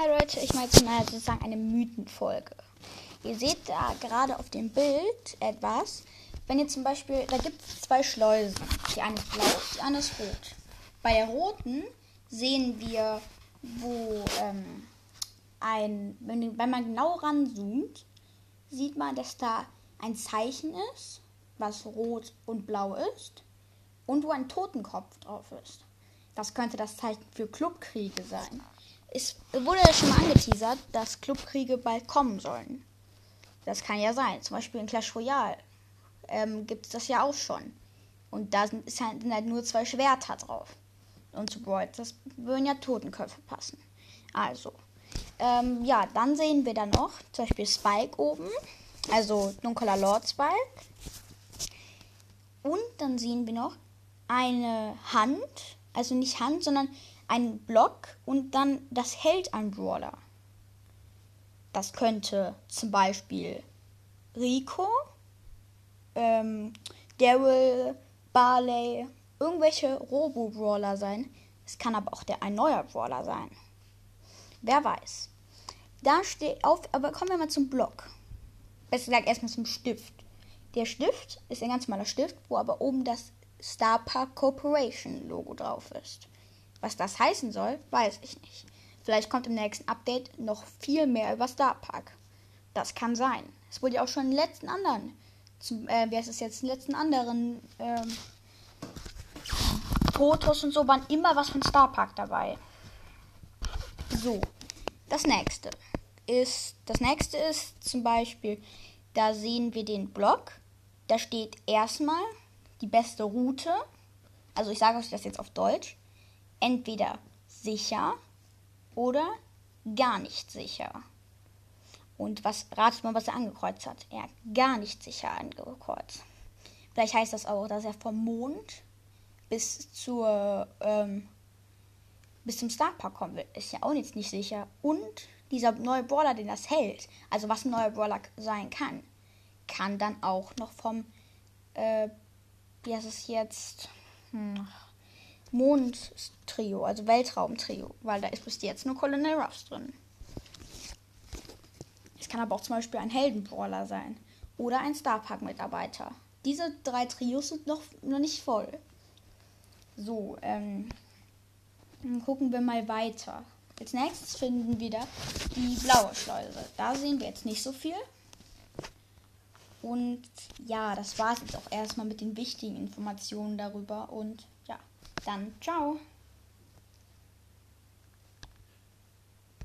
Hi Leute, ich mache jetzt mal sozusagen eine Mythenfolge. Ihr seht da gerade auf dem Bild etwas. Wenn ihr zum Beispiel, da gibt es zwei Schleusen. Die eine ist blau, die andere ist rot. Bei der roten sehen wir, wo ähm, ein, wenn, wenn man genau ranzoomt, sieht man, dass da ein Zeichen ist, was rot und blau ist und wo ein Totenkopf drauf ist. Das könnte das Zeichen für Clubkriege sein. Es wurde ja schon mal angeteasert, dass Clubkriege bald kommen sollen. Das kann ja sein. Zum Beispiel in Clash Royale ähm, gibt es das ja auch schon. Und da sind, halt, sind halt nur zwei Schwerter drauf. Und zu Brawl, das würden ja Totenköpfe passen. Also, ähm, ja, dann sehen wir da noch zum Beispiel Spike oben. Also dunkler Lord Spike. Und dann sehen wir noch eine Hand. Also nicht Hand, sondern einen Block und dann das hält ein Brawler. Das könnte zum Beispiel Rico, ähm, Daryl, Barley, irgendwelche Robo-Brawler sein. Es kann aber auch der ein neuer Brawler sein. Wer weiß. Da steht auf, aber kommen wir mal zum Block. Besser gesagt erstmal zum Stift. Der Stift ist ein ganz normaler Stift, wo aber oben das Star Park Corporation Logo drauf ist. Was das heißen soll, weiß ich nicht. Vielleicht kommt im nächsten Update noch viel mehr über Star Park. Das kann sein. Es wurde ja auch schon in den letzten anderen, zum, äh, wie heißt es jetzt, in den letzten anderen ähm, Fotos und so waren immer was von Star Park dabei. So, das nächste ist, das nächste ist zum Beispiel, da sehen wir den Block. Da steht erstmal die beste Route. Also ich sage euch das jetzt auf Deutsch entweder sicher oder gar nicht sicher. Und was ratet mal, was er angekreuzt hat? Er hat gar nicht sicher angekreuzt. Vielleicht heißt das auch, dass er vom Mond bis zur ähm, bis zum Starpark kommen will. Ist ja auch jetzt nicht sicher. Und dieser neue Brawler, den das hält, also was ein neuer Brawler sein kann, kann dann auch noch vom äh, wie heißt es jetzt? Hm, Mondtrio, also Weltraumtrio, weil da ist bis jetzt nur Colonel Ruffs drin. Es kann aber auch zum Beispiel ein Heldenbrawler sein oder ein Starpark-Mitarbeiter. Diese drei Trios sind noch, noch nicht voll. So, ähm, dann gucken wir mal weiter. Als nächstes finden wir die blaue Schleuse. Da sehen wir jetzt nicht so viel. Und ja, das war es jetzt auch erstmal mit den wichtigen Informationen darüber. Und dann ciao.